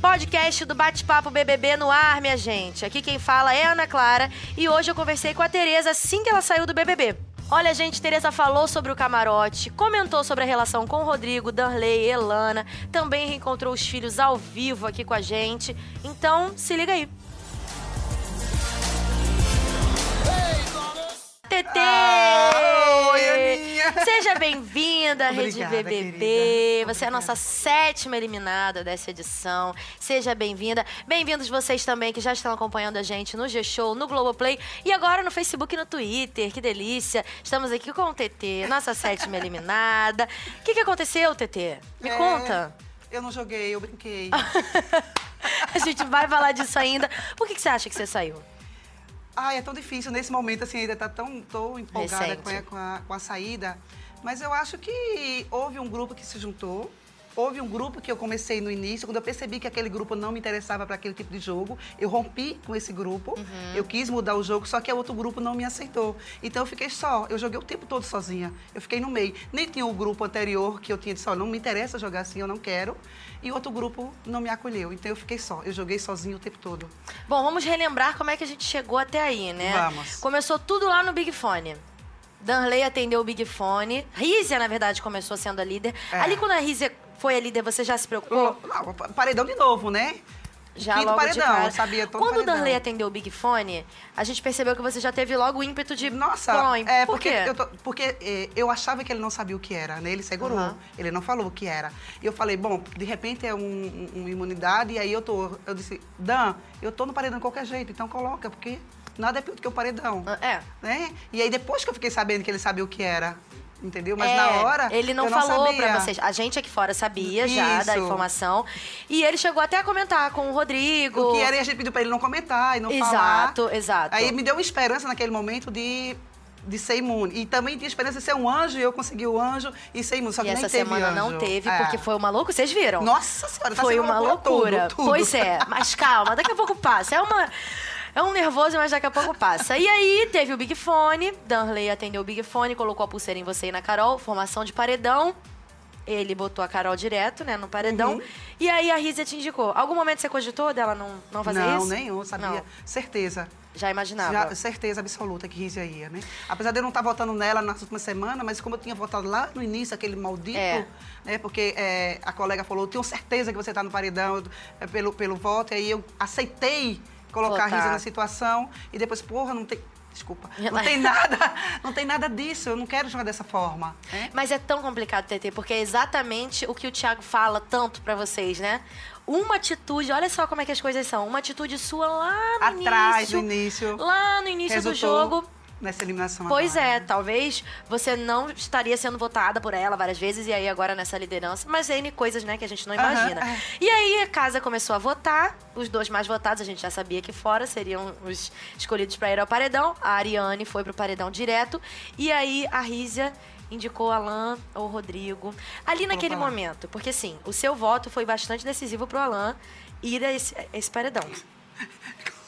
Podcast do Bate-Papo BBB no ar, minha gente. Aqui quem fala é Ana Clara e hoje eu conversei com a Tereza assim que ela saiu do BBB. Olha, gente, Tereza falou sobre o camarote, comentou sobre a relação com Rodrigo, Danley, Elana, também reencontrou os filhos ao vivo aqui com a gente. Então, se liga aí. TT! Ah, oi, Aninha! Seja bem-vinda à Rede BBB. querida. Você é a nossa sétima eliminada dessa edição. Seja bem-vinda. Bem-vindos vocês também que já estão acompanhando a gente no G-Show, no Globoplay e agora no Facebook e no Twitter. Que delícia! Estamos aqui com o TT, nossa sétima eliminada. O que, que aconteceu, TT? Me É, conta. Eu não joguei, eu brinquei. A gente vai falar disso ainda. Por que, que você acha que você saiu? Ai, é tão difícil nesse momento, assim, ainda tá tão tô empolgada com a, com, a, com a saída. Mas eu acho que houve um grupo que se juntou. Houve um grupo que eu comecei no início, quando eu percebi que aquele grupo não me interessava para aquele tipo de jogo, eu rompi com esse grupo, Uhum. eu quis mudar o jogo, só que o outro grupo não me aceitou. Então eu fiquei só, eu joguei o tempo todo sozinha, eu fiquei no meio. Nem tinha o grupo anterior que eu tinha dito, ó, não me interessa jogar assim, eu não quero. E outro grupo não me acolheu, então eu fiquei só, eu joguei sozinho o tempo todo. Bom, vamos relembrar como é que a gente chegou até aí, né? Vamos. Começou tudo lá no Big Fone. Danley atendeu o Big Fone. Rízia, na verdade, começou sendo a líder. É. Ali, quando a Rízia foi a líder, você já se preocupou? Não, paredão de novo, né? Já Quinto logo de paredão, eu sabia todo Quando o. Danley atendeu o Big Fone, a gente percebeu que você já teve logo o ímpeto de... Nossa, Bom, é por porque, quê? eu, tô- porque é, eu achava que ele não sabia o que era, né? Ele segurou, Aham. ele não falou o que era. E eu falei, bom, de repente é um, um- uma imunidade, e aí eu tô, eu disse, Dan, eu tô no paredão de qualquer jeito, então coloca, porque nada é pior do que o paredão, É. né? E aí depois que eu fiquei sabendo que ele sabia o que era, entendeu? Mas É, na hora Ele não eu falou pra vocês. A gente aqui fora sabia já da Isso. informação. E ele chegou até a comentar com o Rodrigo. O que era e a gente pediu pra ele não comentar e não falar. Exato, exato. Aí me deu uma esperança naquele momento de, de ser imune. E também tinha esperança de ser um anjo, e eu consegui o anjo e ser imune. Só e que nem essa semana não anjo. teve, É. porque foi uma loucura. Vocês viram? Nossa senhora, tá Foi uma loucura. tudo, tudo. Pois é, mas calma, daqui a pouco passa. É uma. É um nervoso, mas daqui a pouco passa. E aí, teve o Big Fone. Danley atendeu o Big Fone, colocou a pulseira em você e na Carol. Formação de paredão. Ele botou a Carol direto, né, no paredão. Uhum. E aí, a Rízia te indicou. Algum momento você cogitou dela não, não fazer não, isso? nenhum, sabia. Não. Certeza. Já imaginava. Já- certeza absoluta que Rízia ia, né? Apesar de eu não estar votando nela nas últimas semanas, mas como eu tinha votado lá no início, aquele maldito, É. né? Porque é, a colega falou, tenho certeza que você está no paredão é, pelo, pelo voto, e aí eu aceitei colocar Rízia na situação, e depois, porra, não tem... Desculpa. Não tem nada, não tem nada disso, eu não quero jogar dessa forma. né? Mas é tão complicado, TT, porque é exatamente o que o Thiago fala tanto pra vocês, né? Uma atitude, olha só como é que as coisas são. Uma atitude sua lá no Atrás, início. no início, Lá no início do resultou jogo. Nessa eliminação Pois agora. é, talvez você não estaria sendo votada por ela várias vezes e aí agora nessa liderança, mas N coisas, né, que a gente não imagina. é. E aí a casa começou a votar, os dois mais votados a gente já sabia que fora seriam os escolhidos para ir ao paredão. A Ariane foi pro paredão direto e aí a Rízia indicou Alan ou Rodrigo. Ali naquele falar. momento, porque assim, o seu voto foi bastante decisivo pro Alan ir a esse, a esse paredão.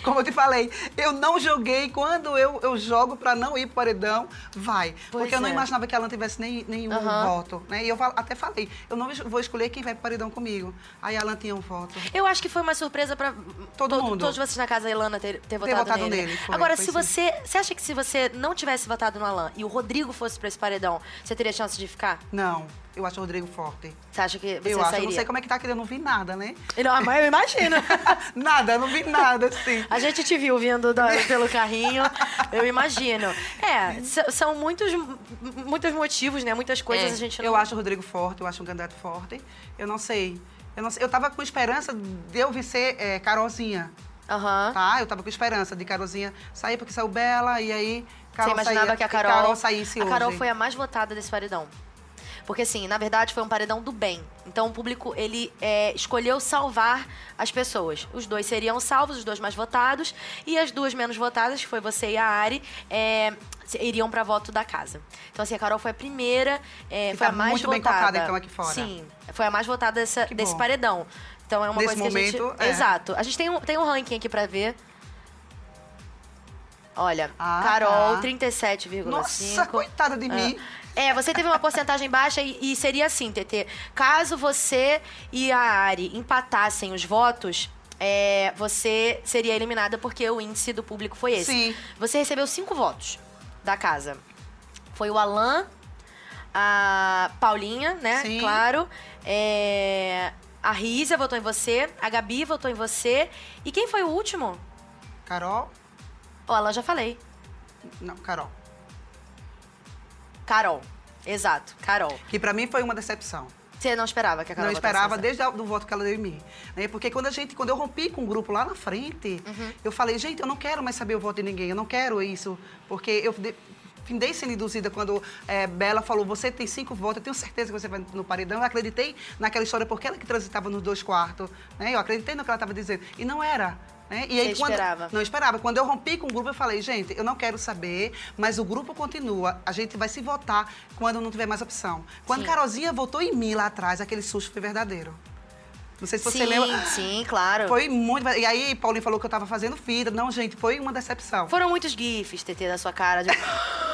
Como eu te falei, eu não joguei. Quando eu, eu jogo pra não ir pro paredão, vai. Pois Porque eu não é. imaginava que ela não tivesse nem, nenhum Aham. voto. Né? E eu até falei, eu não vou escolher quem vai pro paredão comigo. Aí a Alan tinha um voto. Eu acho que foi uma surpresa pra Todo to- mundo. Todos vocês na casa, a Ilana, ter, ter votado, votado nele. nele, foi, Agora, foi se sim. você. Você acha que se você não tivesse votado no Alan e o Rodrigo fosse pra esse paredão, você teria chance de ficar? Não, eu acho o Rodrigo forte. Você acha que você eu acho, sairia? eu não sei como é que tá, que eu não vi nada, né? Não, mas eu imagino. nada, eu não vi nada, assim. A gente te viu vindo da- pelo carrinho, eu imagino. É, são muitos, muitos motivos, né? Muitas coisas É, a gente não... Eu acho o Rodrigo forte, eu acho um candidato forte. Eu não sei. Eu, não sei. eu tava com esperança de eu vencer é, Carolzinha. Aham. Tá? Eu tava com esperança de Carolzinha sair, porque saiu Bela, e aí Você Carol imaginava saía- que a e Carol, saísse a Carol hoje. foi a mais votada desse paredão. Porque, assim, na verdade, foi um paredão do bem. Então, o público, ele é, escolheu salvar as pessoas. Os dois seriam salvos, os dois mais votados. E as duas menos votadas, que foi você e a Ari, é, iriam pra voto da casa. Então, assim, a Carol foi a primeira, é, foi tá a mais muito bem votada. cotada, então, aqui fora. Sim, foi a mais votada dessa- desse paredão. Então, é uma Nesse coisa que a gente... momento, é. Exato. A gente tem um, tem um ranking aqui pra ver. Olha, Ah, Carol, tá. 37,5. Nossa, coitada de mim. É, você teve uma porcentagem baixa e, e seria assim, TT. Caso você e a Ari empatassem os votos, é, você seria eliminada porque o índice do público foi esse. Sim. Você recebeu cinco votos da casa. Foi o Alan, a Paulinha, né? Sim. Claro. É, a Rízia votou em você, a Gabi votou em você. E quem foi o último? Carol? O Alan já falei. Não, Carol. Carol. Exato, Carol. Que pra mim foi uma decepção. Você não esperava que a Carol não esperava desde o voto que ela deu em mim. né? Porque quando a gente, quando eu rompi com o grupo lá na frente, Uhum. eu falei, gente, eu não quero mais saber o voto de ninguém, eu não quero isso. Porque eu de- findei sendo induzida quando é, Bela falou, você tem cinco votos, eu tenho certeza que você vai no paredão. Eu acreditei naquela história porque ela que transitava nos dois quartos. Né? Eu acreditei no que ela estava dizendo. E não era. Né? E Você quando, esperava? Não esperava. Quando eu rompi com o grupo, eu falei, gente, eu não quero saber, mas o grupo continua. A gente vai se votar quando não tiver mais opção. Quando Sim. Carolzinha votou em mim lá atrás, aquele susto foi verdadeiro. Não sei se você sim, lembra. sim, claro. Foi muito. E aí, Paulinho falou que eu estava fazendo fita. Não, gente, foi uma decepção. Foram muitos gifs, TT, da sua cara. De...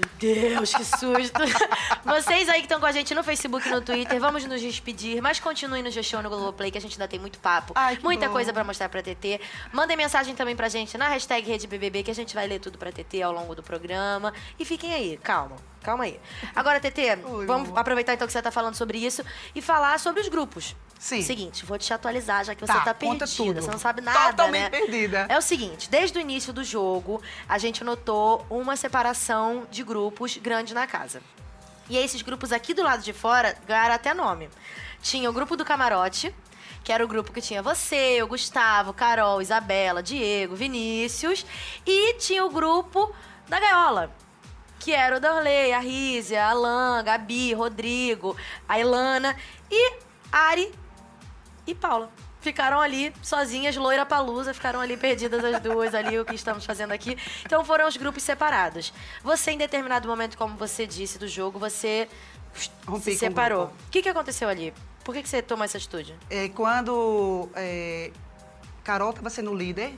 Meu Deus, que susto. Vocês aí que estão com a gente no Facebook e no Twitter, vamos nos despedir. Mas continuem no Gestão no Globoplay, que a gente ainda tem muito papo. Ai, muita bom. coisa pra mostrar pra TT. Mandem mensagem também pra gente na hashtag RedeBBB, que a gente vai ler tudo pra TT ao longo do programa. E fiquem aí, calma. Calma aí. Agora, TT, vamos aproveitar então que você tá falando sobre isso e falar sobre os grupos. Sim. Seguinte, vou te atualizar, já que você Tá, tá conta perdida. tudo. Você não sabe nada, Totalmente né? perdida. É o seguinte, desde o início do jogo, a gente notou uma separação de grupos grande na casa. E esses grupos aqui do lado de fora ganharam até nome. Tinha o grupo do camarote, que era o grupo que tinha você, o Gustavo, Carol, Isabela, Diego, Vinícius. E tinha o grupo da gaiola, que era o Darley, a Rízia, a Alan, Gabi, Rodrigo, a Ilana e Ari e Paula. Ficaram ali sozinhas, loira palusa, ficaram ali perdidas as duas ali, o que estamos fazendo aqui. Então foram os grupos separados. Você, em determinado momento, como você disse do jogo, você Rompi se o separou. grupo. O que, que aconteceu ali? Por que, que você tomou essa atitude? É, quando é, Carol estava sendo líder,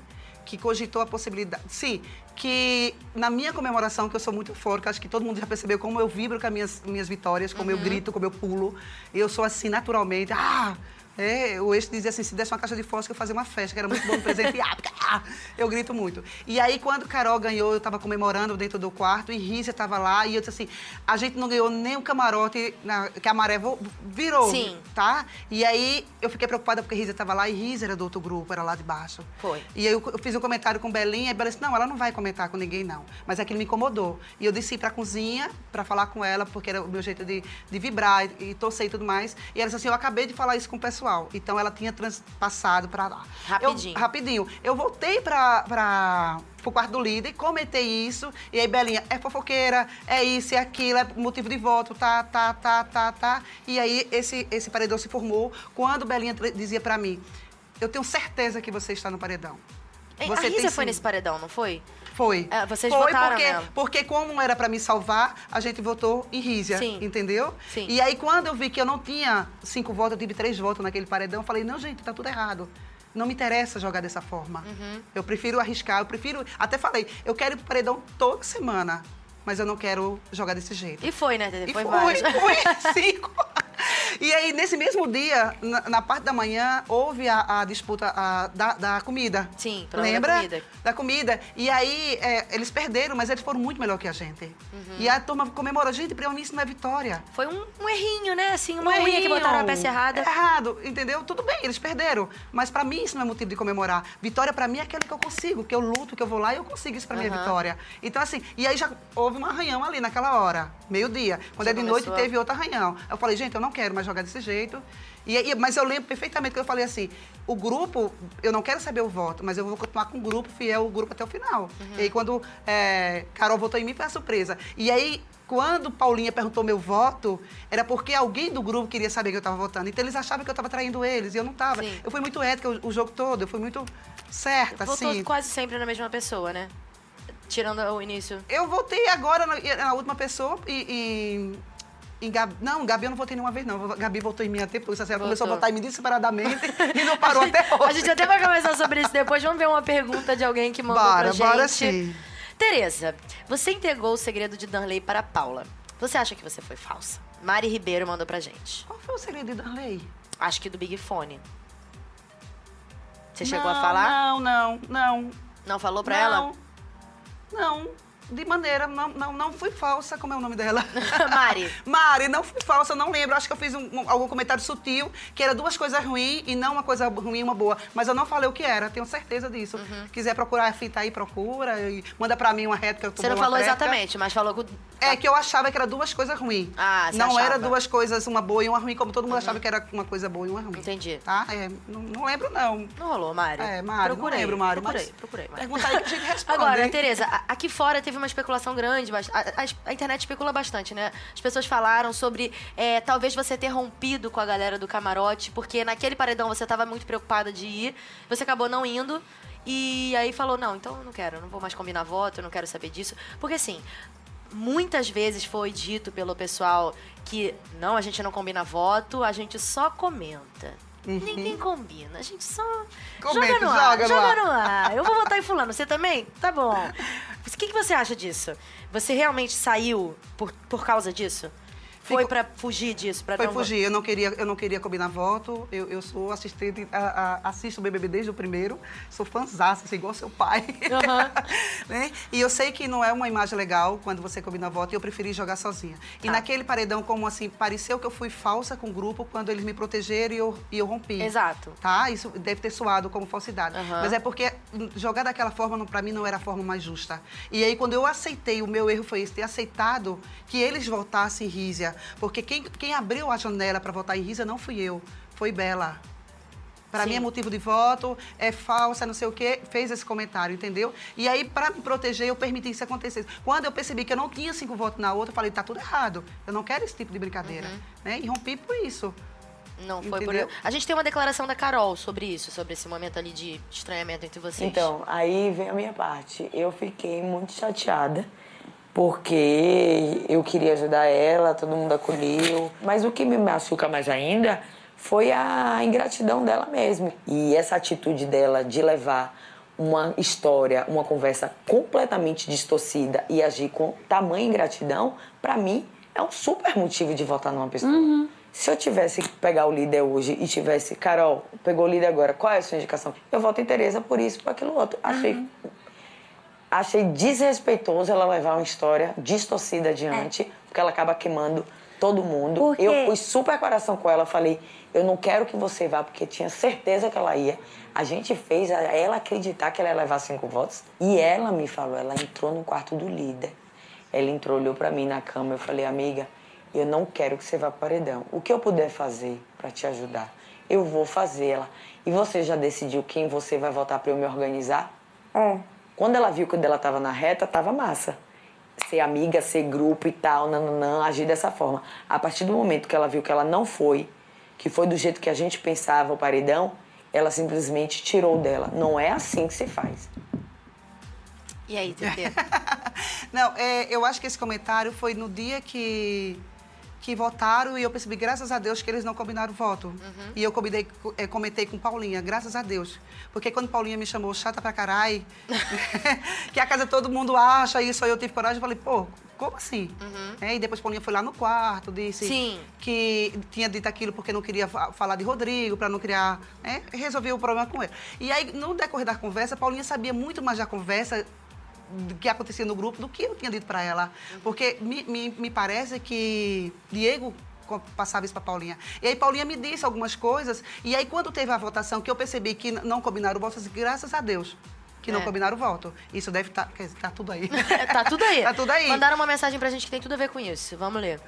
que cogitou a possibilidade. Sim, que na minha comemoração, que eu sou muito eufórica, acho que todo mundo já percebeu como eu vibro com as minhas, minhas vitórias, como eu grito, como eu pulo. Eu sou assim naturalmente. Ah! É, o eixo dizia assim, se desse uma caixa de fósforo, eu fazia uma festa, que era muito bom de presentear. porque, ah, eu grito muito. E aí, quando Carol ganhou, eu estava comemorando dentro do quarto, e Rízia estava lá, e eu disse assim, a gente não ganhou nem o camarote na- que a maré virou Sim. tá? E aí eu fiquei preocupada porque Risa estava lá e Risa era do outro grupo, era lá de baixo. Foi. E aí eu, eu fiz um comentário com Belinha e Bela disse: Não, ela não vai comentar com ninguém, não. Mas aquilo me incomodou. E eu desci pra cozinha pra falar com ela, porque era o meu jeito de, de vibrar e, e torcer e tudo mais. E ela disse assim: Eu acabei de falar isso com o pessoal. Então ela tinha transpassado pra lá. Rapidinho. Eu, rapidinho. Eu voltei pra pro quarto do líder, comentei isso, e aí Belinha, é fofoqueira, é isso, é aquilo, é motivo de voto, tá, tá, tá, tá, tá. E aí esse, esse paredão se formou quando Belinha dizia pra mim, eu tenho certeza que você está no paredão. Você a tem Rízia foi sim." nesse paredão, não foi? Foi. É, vocês Foi votaram porque, nela. porque como era pra me salvar, a gente votou em Rízia, Sim. entendeu? Sim. E aí quando eu vi que eu não tinha cinco votos, eu tive três votos naquele paredão, eu falei, não, gente, tá tudo errado. Não me interessa jogar dessa forma. Uhum. Eu prefiro arriscar, eu prefiro... Até falei, eu quero ir pro paredão toda semana, mas eu não quero jogar desse jeito. E foi, né, Tete? E Foi, vários. foi, cinco. E aí, nesse mesmo dia, na, na parte da manhã, houve a, a disputa a, da, da comida. Sim, prova da Lembra? comida. Da comida. E aí, é, eles perderam, mas eles foram muito melhor que a gente. Uhum. E a turma comemorou. Gente, pra mim isso não é vitória. Foi um, um errinho, né? Assim, uma Um que botaram a peça errada. Errado, entendeu? Tudo bem, eles perderam. Mas pra mim isso não é motivo de comemorar. Vitória pra mim é aquele que eu consigo, que eu luto, que eu vou lá e eu consigo isso pra mim é Aham. vitória. Então assim, e aí já houve um arranhão ali naquela hora, meio-dia. Quando Já é de noite a- teve outro arranhão. Eu falei, gente, eu não quero mais jogar desse jeito. E, aí- mas eu lembro perfeitamente que eu falei assim, o grupo, eu não quero saber o voto, mas eu vou continuar com o grupo, fiel o grupo até o final. Uhum. E aí quando é, Carol votou em mim, foi a surpresa. E aí quando Paulinha perguntou meu voto, era porque alguém do grupo queria saber que eu estava votando. Então eles achavam que eu estava traindo eles e eu não estava. Eu fui muito ética o, o jogo todo, eu fui muito certa, Votou assim. quase sempre na mesma pessoa, né? Tirando o início. Eu votei agora na, na última pessoa e. e em Gabi, não, Gabi eu não votei nenhuma vez, não. Gabi votou em mim até porque ela começou a votar em mim desesperadamente e não parou até hoje. A gente até vai conversar sobre isso depois. Vamos ver uma pergunta de alguém que mandou Bora, pra gente. bora sim. Tereza, você entregou o segredo de Danley para Paula. Você acha que você foi falsa? Mari Ribeiro mandou pra gente. Qual foi o segredo de Darley? Acho que do Big Fone. Você não, chegou a falar? Não, não, não. Não falou pra não, ela? Não, de maneira, não, não, não fui falsa, como é o nome dela? Mari. Mari, não fui falsa, não lembro. Acho que eu fiz um- um- algum comentário sutil, que era duas coisas ruins e não uma coisa ruim e uma boa. Mas eu não falei o que era, tenho certeza disso. Uhum. Se quiser procurar a fita aí, procura. E manda pra mim uma réplica. eu Você não falou réplica. exatamente, mas falou que. É que eu achava que era duas coisas ruins. Ah, você Não achava. Uhum. era duas coisas, uma boa e uma ruim, como todo mundo achava que era uma coisa boa e uma ruim. Entendi. Tá? É, não, não lembro, não. Não rolou, Mário. É, Mário, procurei, não lembro, Mário. Procurei, mas procurei. Pergunta aí que a gente responde. Agora? Tereza, aqui fora teve uma especulação grande, mas a, a- internet especula bastante, né? As pessoas falaram sobre é, talvez você ter rompido com a galera do camarote, porque naquele paredão você estava muito preocupada de ir, você acabou não indo. E aí falou, não, então não quero, não vou mais combinar voto, não quero saber disso. Porque assim, muitas vezes foi dito pelo pessoal que não, a gente não combina voto, a gente só comenta. Ninguém combina, a gente só Uhum. Comenta, joga no ar, joga no joga ar. no ar. Eu vou votar em fulano, você também? Tá bom. O que, que você acha disso? Você realmente saiu por, por causa disso? Foi pra fugir disso? Pra Foi não... fugir, eu não queria, eu não queria combinar voto. Eu, eu sou assistente, a- a- assisto o BBB desde o primeiro. Sou fãzaça, assim, igual seu pai. Aham. Né? E eu sei que não é uma imagem legal quando você combina voto e eu preferi jogar sozinha. E Tá. naquele paredão, como assim, pareceu que eu fui falsa com o grupo quando eles me protegeram e eu, e eu rompi. Exato. Tá? Isso deve ter soado como falsidade. Aham. Mas é porque jogar daquela forma, pra mim, não era a forma mais justa. E aí, quando eu aceitei, o meu erro foi esse, ter aceitado que eles votassem em Porque quem, quem abriu a janela pra votar em Rízia não fui eu, foi Bela. Pra Sim. mim é motivo de voto, é falsa, não sei o quê, fez esse comentário, entendeu? E aí, pra me proteger, eu permiti que isso acontecesse. Quando eu percebi que eu não tinha cinco votos na outra, eu falei, tá tudo errado. Eu não quero esse tipo de brincadeira. Uhum. Né? E rompi por isso. Não foi Entendeu? por. A gente tem uma declaração da Carol sobre isso, sobre esse momento ali de estranhamento entre vocês. Então, aí vem a minha parte. Eu fiquei muito chateada, porque eu queria ajudar ela, todo mundo acolheu. Mas o que me machuca mais ainda foi a ingratidão dela mesmo. E essa atitude dela de levar uma história, uma conversa completamente distorcida e agir com tamanha ingratidão, pra mim, é um super motivo de votar numa pessoa. Se eu tivesse que pegar o líder hoje e tivesse, Carol, pegou o líder agora, qual é a sua indicação? Eu voto em Tereza por isso, por aquilo outro. Achei, achei desrespeitoso ela levar uma história distorcida adiante, porque ela acaba queimando todo mundo. Porque- Eu fui super coração com ela, falei, eu não quero que você vá, porque tinha certeza que ela ia. A gente fez ela acreditar que ela ia levar cinco votos. E ela me falou, ela entrou no quarto do líder. Ela entrou, olhou pra mim na cama, eu falei, amiga, eu não quero que você vá para paredão. O que eu puder fazer pra te ajudar, eu vou fazer ela. E você já decidiu quem você vai votar pra eu me organizar? É. Quando ela viu que ela tava na reta, tava massa. Ser amiga, ser grupo e tal, nananã, agir dessa forma. A partir do momento que ela viu que ela não foi, que foi do jeito que a gente pensava o paredão, ela simplesmente tirou dela. Não é assim que se faz. E aí, TT? Não, é, eu acho que esse comentário foi no dia que, que votaram e eu percebi, graças a Deus, que eles não combinaram o voto. Uhum. E eu combinei, é, comentei com Paulinha, graças a Deus. Porque quando Paulinha me chamou chata pra caralho, que a casa todo mundo acha isso, aí eu tive coragem e falei, pô, como assim? É, e depois Paulinha foi lá no quarto, disse Uhum. Sim. que tinha dito aquilo porque não queria fa- falar de Rodrigo, para não criar. Né? Resolveu o problema com ele. E aí, no decorrer da conversa, Paulinha sabia muito mais da conversa do que acontecia no grupo do que eu tinha dito para ela. Porque me, me, me parece que Diego passava isso para Paulinha. E aí Paulinha me disse algumas coisas. E aí, quando teve a votação, que eu percebi que não combinaram o voto, eu disse, graças a Deus. Que não É. combinaram o voto. Isso deve estar. tá tudo aí. tá tudo aí. Tá tudo aí. Mandaram uma mensagem pra gente que tem tudo a ver com isso. Vamos ler.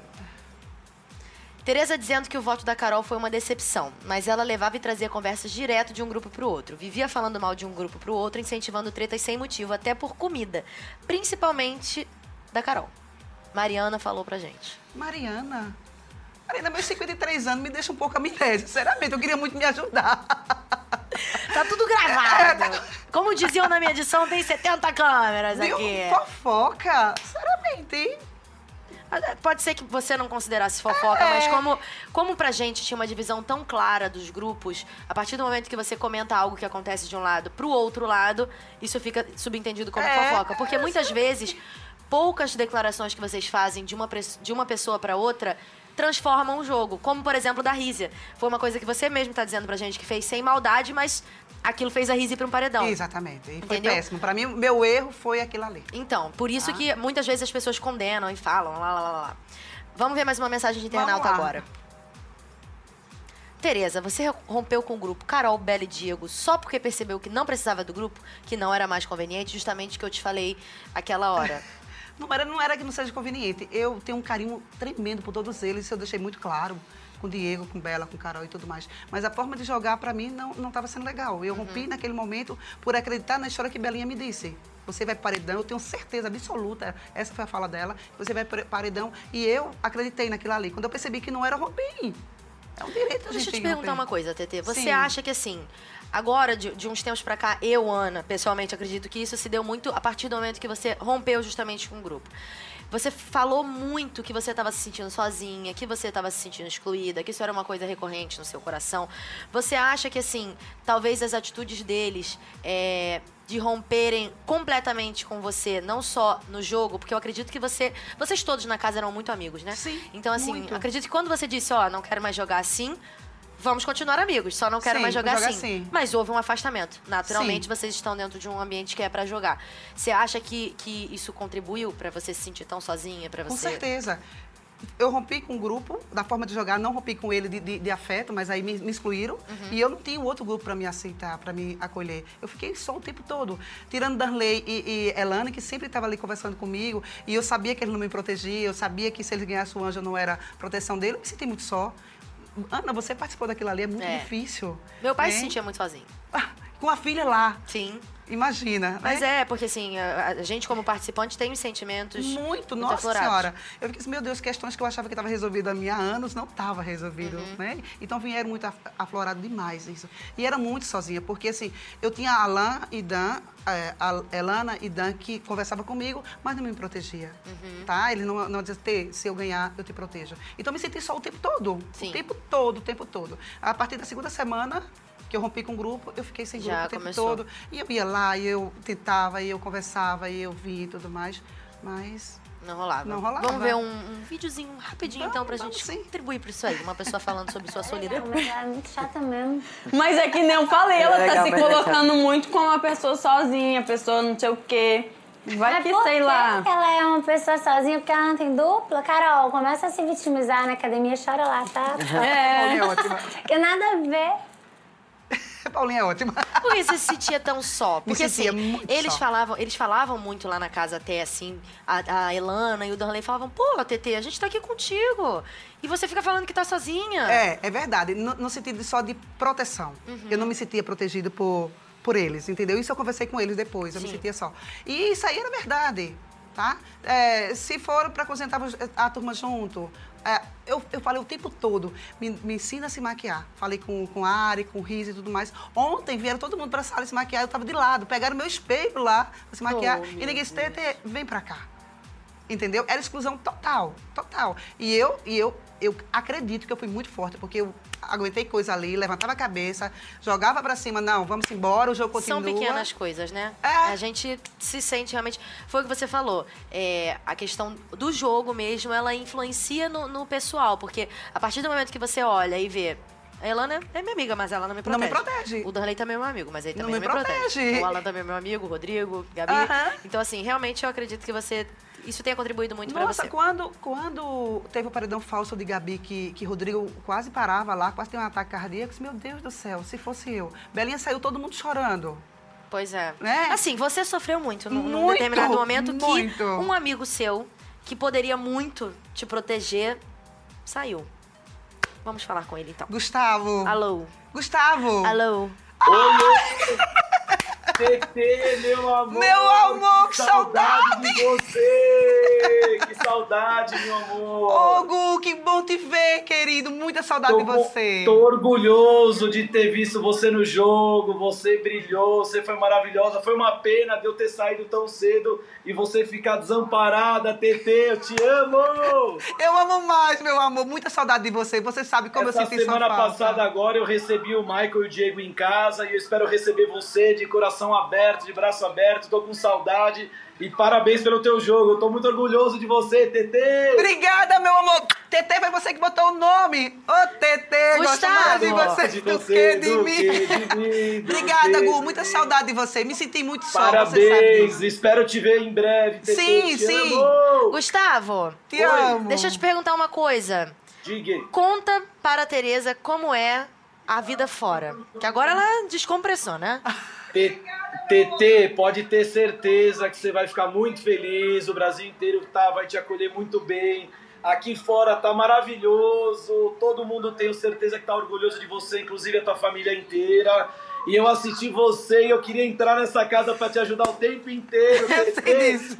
Tereza dizendo que o voto da Carol foi uma decepção, mas ela levava e trazia conversas direto de um grupo pro outro. Vivia falando mal de um grupo pro outro, incentivando tretas sem motivo, até por comida. Principalmente da Carol. Mariana falou pra gente. Mariana. Mariana, meus 53 anos me deixa um pouco amnésia. Sinceramente, eu queria muito me ajudar. Tá tudo gravado. Como diziam na minha edição, tem 70 câmeras Viu? aqui. Fofoca. Sinceramente, hein? Pode ser que você não considerasse fofoca, É. mas como, como pra gente tinha uma divisão tão clara dos grupos, a partir do momento que você comenta algo que acontece de um lado pro outro lado, isso fica subentendido como É. fofoca. Porque muitas vezes, poucas declarações que vocês fazem de uma, de uma pessoa pra outra transformam o jogo. Como, por exemplo, da Rízia. Foi uma coisa que você mesmo tá dizendo pra gente que fez sem maldade, mas aquilo fez a Rízia pra um paredão. Exatamente. E foi Entendeu? péssimo. Pra mim, meu erro foi aquilo ali. Então, por isso Tá. que muitas vezes as pessoas condenam e falam lá, lá, lá, lá. Vamos ver mais uma mensagem de internauta agora. Tereza, você rompeu com o grupo Carol, Bela e Diego só porque percebeu que não precisava do grupo, que não era mais conveniente, justamente que eu te falei aquela hora. Não era, não era que não seja conveniente. Eu tenho um carinho tremendo por todos eles, isso eu deixei muito claro. Com o Diego, com Bela, com Carol e tudo mais. Mas a forma de jogar, pra mim, não estava sendo legal. Eu rompi naquele momento por acreditar na história que Belinha me disse. Você vai paredão, eu tenho certeza absoluta, essa foi a fala dela, você vai paredão. E eu acreditei naquilo ali. Quando eu percebi que não era, eu rompi. É um direito a Deixa eu te perguntar uma coisa, TT. Você Sim. acha que assim, agora, de, de uns tempos pra cá, eu, Ana, pessoalmente acredito que isso se deu muito a partir do momento que você rompeu justamente com o grupo. Você falou muito que você estava se sentindo sozinha, que você estava se sentindo excluída, que isso era uma coisa recorrente no seu coração. Você acha que, assim, talvez as atitudes deles é, de romperem completamente com você, não só no jogo, porque eu acredito que você. Vocês todos na casa eram muito amigos, né? Sim, Então, assim, muito. acredito que quando você disse, ó, não quero mais jogar assim, vamos continuar amigos, só não quero Sim, mais jogar, vou jogar assim. assim. Mas houve um afastamento. Naturalmente, Sim. vocês estão dentro de um ambiente que é pra jogar. Você acha que, que isso contribuiu pra você se sentir tão sozinha, Com você? certeza. Eu rompi com o grupo, da forma de jogar, não rompi com ele de, de- de afeto, mas aí me, me excluíram. Uhum. E eu não tinha outro grupo para me aceitar, para me acolher. Eu fiquei só o tempo todo. Tirando Darley e, e Elane, que sempre estava ali conversando comigo, e eu sabia que eles não me protegiam, eu sabia que se eles ganhassem o anjo não era proteção dele, eu me senti muito só. Ana, você participou daquilo ali, é muito É. difícil. Meu pai né? se sentia muito sozinho. Ah, Com a filha lá, Sim. imagina. Mas né? é, porque assim, a, gente como participante tem os sentimentos Muito, muito nossa aflorados. senhora. Eu fiquei assim, meu Deus, questões que eu achava que estava resolvido há minha anos, não estava resolvido, Uhum. né? Então vieram muito af- aflorado demais isso. E era muito sozinha, porque assim, eu tinha Alan e Dan, Elana e Dan que conversavam comigo, mas não me protegia, Uhum. tá? Eles não, não diziam, "Tê, se eu ganhar, eu te protejo. Então eu me senti só o tempo todo, Sim. o tempo todo, o tempo todo. A partir da segunda semana que eu rompi com o grupo, eu fiquei sem Já grupo o tempo começou. todo. E eu ia lá, e eu tentava, e eu conversava, e eu via e tudo mais, mas Não rolava. Não rolava. Vamos ver um, um videozinho rapidinho, Vamos, então, pra vamos gente sim. contribuir pra isso aí. Uma pessoa falando sobre sua solidão. Mas ela é muito chata mesmo. Mas é que nem eu falei, ela tá Legal, se mas colocando muito como uma pessoa sozinha, pessoa não sei o quê. Vai Mas que por sei que lá. que ela é uma pessoa sozinha porque ela não tem dupla? Carol, começa a se vitimizar na academia, chora lá, tá? É. É. Porque nada a ver. Paulinha é ótima. Por que você se sentia tão só? Me Porque sentia assim, eles só. falavam, eles falavam muito lá na casa até assim, a, a Elana e o Darley falavam, pô, TT, a gente tá aqui contigo. E você fica falando que tá sozinha. É, é verdade. No, no sentido só de proteção. Uhum. Eu não me sentia protegida por, por eles, entendeu? Isso eu conversei com eles depois, eu me Sim. sentia só. E isso aí era verdade, tá? É, se for para apresentar a turma junto, é, eu, eu falei o tempo todo, me, me ensina a se maquiar. Falei com, com a Ari, com o Riz e tudo mais. Ontem vieram todo mundo para a sala se maquiar, eu tava de lado, pegaram meu espelho lá pra se maquiar. Oh, e ninguém disse, Tete, vem pra cá. Entendeu? Era exclusão total, total. E eu, e eu, eu acredito que eu fui muito forte, porque eu aguentei coisa ali, levantava a cabeça, jogava pra cima, não, vamos embora, o jogo continua. São pequenas coisas, né? É. A gente se sente realmente. Foi o que você falou. É, a questão do jogo mesmo, ela influencia no, no pessoal. Porque a partir do momento que você olha e vê. A Elana é minha amiga, mas ela não me Não protege. me protege. O Darley também é meu amigo, mas ele Não também me não me protege. protege. O Alan também é meu amigo, o Rodrigo, Gabi. Aham. Então, assim, realmente eu acredito que você. Isso tenha contribuído muito pra Nossa, você. quando, quando teve o paredão falso de Gabi, que, que Rodrigo quase parava lá, quase teve um ataque cardíaco, eu disse, meu Deus do céu, se fosse eu. Belinha saiu todo mundo chorando. Pois é. Né? Assim, você sofreu muito num, num Muito, determinado momento muito. que um amigo seu, que poderia muito te proteger, saiu. Vamos falar com ele então. Gustavo. Alô? Gustavo. Alô? TT, meu amor! Meu amor, que de você! Que saudade, meu amor. Ô, Gu, que bom te ver, querido. Muita saudade de você. Tô orgulhoso de ter visto você no jogo. Você brilhou, você foi maravilhosa. Foi uma pena de eu ter saído tão cedo e você ficar desamparada, TT. Eu te amo! Eu amo mais, meu amor. Muita saudade de você. Você sabe como Essa eu senti sua semana falta. passada agora eu recebi o Michael e o Diego em casa e eu espero receber você de coração aberto, de braço aberto. Tô com saudade e parabéns pelo teu jogo. Eu tô muito orgulhoso de você, TT. Obrigada, meu amor. TT foi você que botou o nome. Ô, TT, gosto Gustavo. mais de você de do você, que de do mim. que de mim, Obrigada, Gu. Muita saudade de você. Me senti muito só, você sabe Parabéns, espero te ver em breve, TT. Sim, te sim. amo. Gustavo, Te Oi. amo. deixa eu te perguntar uma coisa. Diga. Conta para a Tereza como é a vida fora. Que agora ela descompressou, né? T- TT, pode ter certeza que você vai ficar muito feliz. O Brasil inteiro tá, vai te acolher muito bem. Aqui fora tá maravilhoso. Todo mundo tenho certeza que tá orgulhoso de você, inclusive a tua família inteira. E eu assisti você e eu queria entrar nessa casa pra te ajudar o tempo inteiro. Eu sei disso.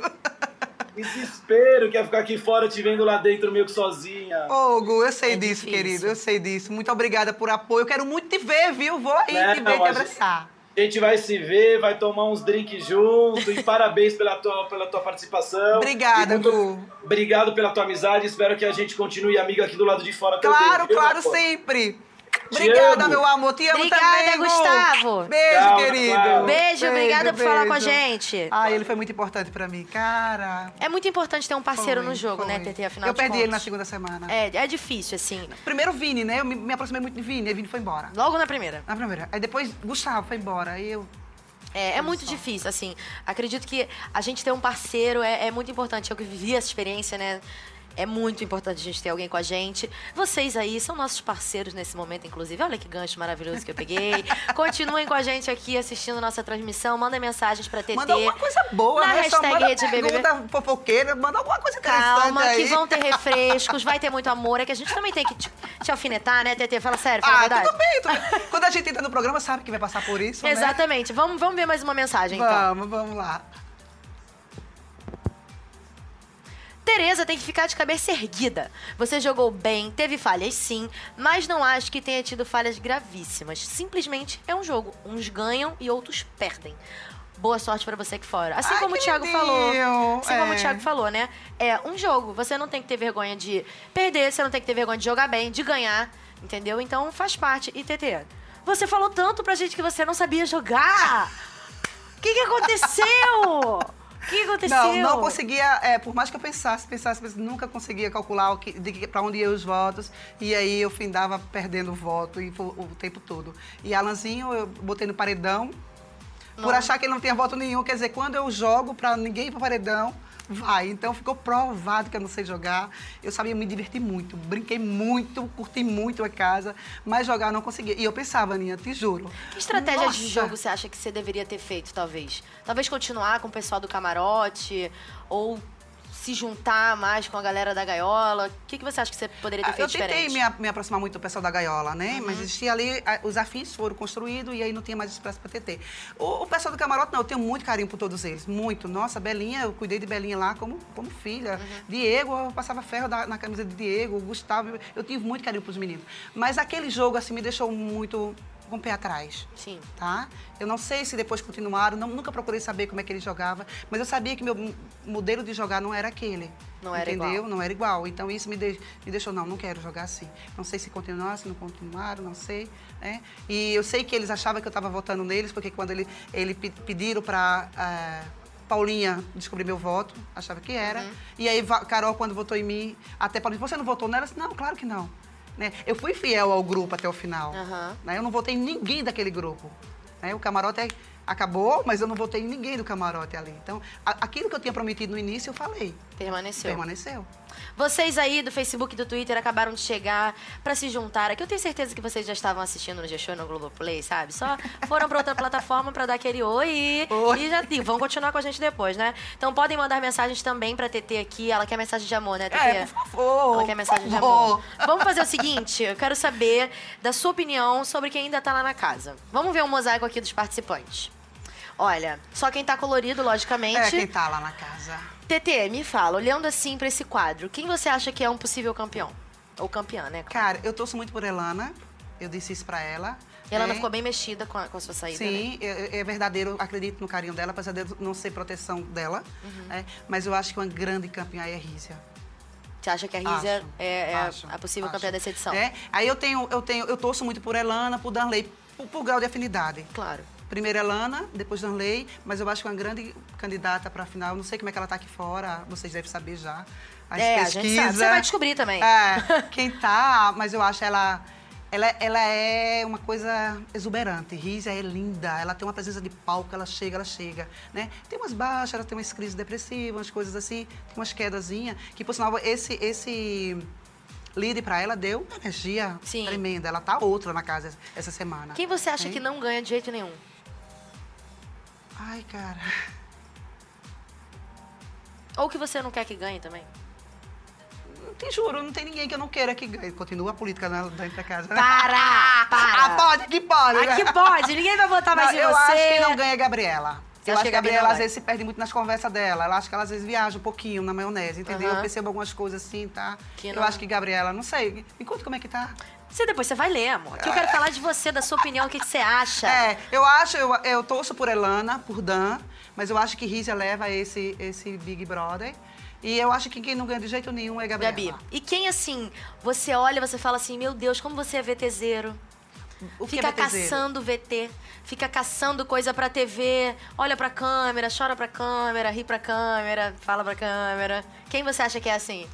Desespero que é ficar aqui fora te vendo lá dentro meio que sozinha. Ô, Gu, eu sei É disso, difícil. querido. Eu sei disso. Muito obrigada por apoio. Eu quero muito te ver, viu? Vou aí Né, te ver, te mas- abraçar. A gente vai se ver, vai tomar uns drinks junto e parabéns pela tua, pela tua participação. Obrigada, muito Gu. Obrigado pela tua amizade. Espero que a gente continue amiga aqui do lado de fora também. Claro, viu, claro, sempre. Obrigada, meu amor. Te amo Obrigada, também, Gu. Gustavo. Beijo, Tchau, querido. Clara. Beijo, obrigada por falar com a beijo. gente. Ah, ele foi muito importante pra mim. Cara. É muito importante ter um parceiro foi, no jogo, né, foi. TT? Afinal Eu de perdi ele na contas. segunda semana. É, é difícil, assim. Primeiro o Vini, né? Eu me, me aproximei muito de Vini, aí Vini foi embora. Logo na primeira. Na primeira. Aí depois Gustavo foi embora. Aí eu. É, é muito difícil, assim. Acredito que a gente ter um parceiro é, é muito importante. Eu que vivi essa experiência, né? É muito importante a gente ter alguém com a gente. Vocês aí são nossos parceiros nesse momento, inclusive. Olha que gancho maravilhoso que eu peguei. Continuem com a gente aqui assistindo nossa transmissão. Mandem mensagens pra TT. Manda alguma coisa boa, Na né? Hashtag manda Rede BBB. pergunta fofoqueira, manda alguma coisa interessante Calma, aí. que vão ter refrescos, vai ter muito amor. É que a gente também tem que te, te alfinetar, né, TT? Fala sério, fala a Ah, verdade. tudo bem, tudo bem. Quando a gente entra no programa, sabe que vai passar por isso, né? Exatamente. Vamos, vamos ver mais uma mensagem, então. Vamos, vamos lá. Tereza tem que ficar de cabeça erguida. Você jogou bem, teve falhas sim, mas não acho que tenha tido falhas gravíssimas. Simplesmente é um jogo. Uns ganham e outros perdem. Boa sorte pra você aqui fora. Assim Ai, como o que Thiago lindinho. falou. Assim como o É. Thiago falou, né? É um jogo. Você não tem que ter vergonha de perder, você não tem que ter vergonha de jogar bem, de ganhar, entendeu? Então faz parte. E TT, você falou tanto pra gente que você não sabia jogar. O que, que aconteceu? O que aconteceu? Não, não conseguia, é, por mais que eu pensasse, pensasse, pensasse, nunca conseguia calcular o pra onde iam os votos. E aí eu findava perdendo o voto e, fo- o tempo todo. E Alanzinho eu botei no paredão, por achar que ele não tinha voto nenhum. Quer dizer, quando eu jogo pra ninguém ir pro paredão, vai. Então ficou provado que eu não sei jogar. Eu sabia me divertir muito, brinquei muito, curti muito a casa, mas jogar eu não conseguia. E eu pensava, Aninha, te juro. Que estratégia de Nossa! jogo você acha que você deveria ter feito, talvez? Talvez continuar com o pessoal do camarote ou se juntar mais com a galera da gaiola? O que, que você acha que você poderia ter Ah, feito eu tentei diferente? me, me aproximar muito do pessoal da gaiola, né? Uhum. Mas existia ali, os afins foram construídos e aí não tinha mais espaço para TT. O, o pessoal do camarote, não, eu tenho muito carinho por todos eles, muito. Nossa, Belinha, eu cuidei de Belinha lá como, como filha. Uhum. Diego, eu passava ferro da- na camisa de Diego, Gustavo, eu tive muito carinho pros meninos. Mas aquele jogo, assim, me deixou muito com o pé atrás Sim. tá? Eu não sei se depois continuaram, não- nunca procurei saber como é que ele jogava, mas eu sabia que meu modelo de jogar não era aquele. Não era entendeu? igual. Não era igual. Então isso me, de- me deixou, não, não quero jogar assim. Não sei se continuaram, se não continuaram, não sei. Né? E eu sei que eles achavam que eu estava votando neles, porque quando ele, ele pe- pediram para Paulinha descobrir meu voto, achava que era. Uhum. E aí Carol, quando votou em mim, até Paulinha, você não votou nela? Eu disse, não, claro que não. Né? Eu fui fiel ao grupo até o final. Aham. Né? Eu não votei em ninguém daquele grupo. né? O camarote é- acabou, mas eu não votei em ninguém do camarote ali. Então, aquilo que eu tinha prometido no início, eu falei. Permaneceu. Permaneceu. Vocês aí do Facebook e do Twitter acabaram de chegar pra se juntar aqui. Eu tenho certeza que vocês já estavam assistindo no G-Show no Globoplay, sabe? Só foram pra outra plataforma pra dar aquele oi e, Oi. e já e vão continuar com a gente depois, né? Então podem mandar mensagens também pra TT aqui. Ela quer mensagem de amor, né, TT? É, por favor. Ela quer mensagem de amor. Vamos fazer o seguinte, eu quero saber da sua opinião sobre quem ainda tá lá na casa. Vamos ver o mosaico aqui dos participantes. Olha, só quem tá colorido, logicamente. É, quem tá lá na casa. TT, me fala, olhando assim pra esse quadro, quem você acha que é um possível campeão? Ou campeã, né? Cara, eu torço muito por Elana. Eu disse isso pra ela. E ela É, ficou bem mexida com a, com a sua saída, né? Sim, é, é verdadeiro, acredito no carinho dela, apesar de não ser proteção dela. Uhum. né? mas eu acho que uma grande campeã é Rízia. Você acha que a Rízia é, é acho, a possível acho. campeã dessa edição? É, aí eu tenho, eu tenho, eu torço muito por Elana, por Danley, por, por grau de afinidade. Claro. Primeiro Elana, depois Danley, mas eu acho que uma grande candidata para a final. Não sei como é que ela está aqui fora, vocês devem saber já. As É, a gente sabe. pesquisas. Você vai descobrir também. É, quem tá, mas eu acho ela. Ela, ela é uma coisa exuberante. Rízia é linda, ela tem uma presença de palco, ela chega, ela chega. Né? Tem umas baixas, ela tem umas crises depressivas, umas coisas assim, tem umas quedazinhas, que por sinal, esse, esse lead para ela deu uma energia Sim. tremenda. Ela tá outra na casa essa semana. Quem você acha Hein? que não ganha de jeito nenhum? Ai, cara. Ou que você não quer que ganhe também? Não te juro, não tem ninguém que eu não queira que ganhe. Continua a política na- dentro da casa. né? Para! Para! Ah, pode, que pode. né? Aqui pode, ninguém vai votar mais Não, em eu você. acho que não ganha a Gabriela. Você eu acho que a Gabriela às vezes se perde muito nas conversas dela. Ela acha que ela às vezes viaja um pouquinho na maionese, entendeu? Aham. Eu percebo algumas coisas assim, tá? Que eu não- acho que Gabriela, não sei. Me conta como é que tá. Você depois você vai ler, amor. Que eu quero falar de você, da sua opinião, o que, que você acha. É, eu acho, eu, eu torço por Elana, por Dan, mas eu acho que Rízia leva esse, esse Big Brother. E eu acho que quem não ganha de jeito nenhum é Gabriela. Gabi, e quem assim, você olha, você fala assim, meu Deus, como você é VTZero. O que Fica é caçando VT, fica caçando coisa pra TV, olha pra câmera, chora pra câmera, ri pra câmera, fala pra câmera. Quem você acha que é assim?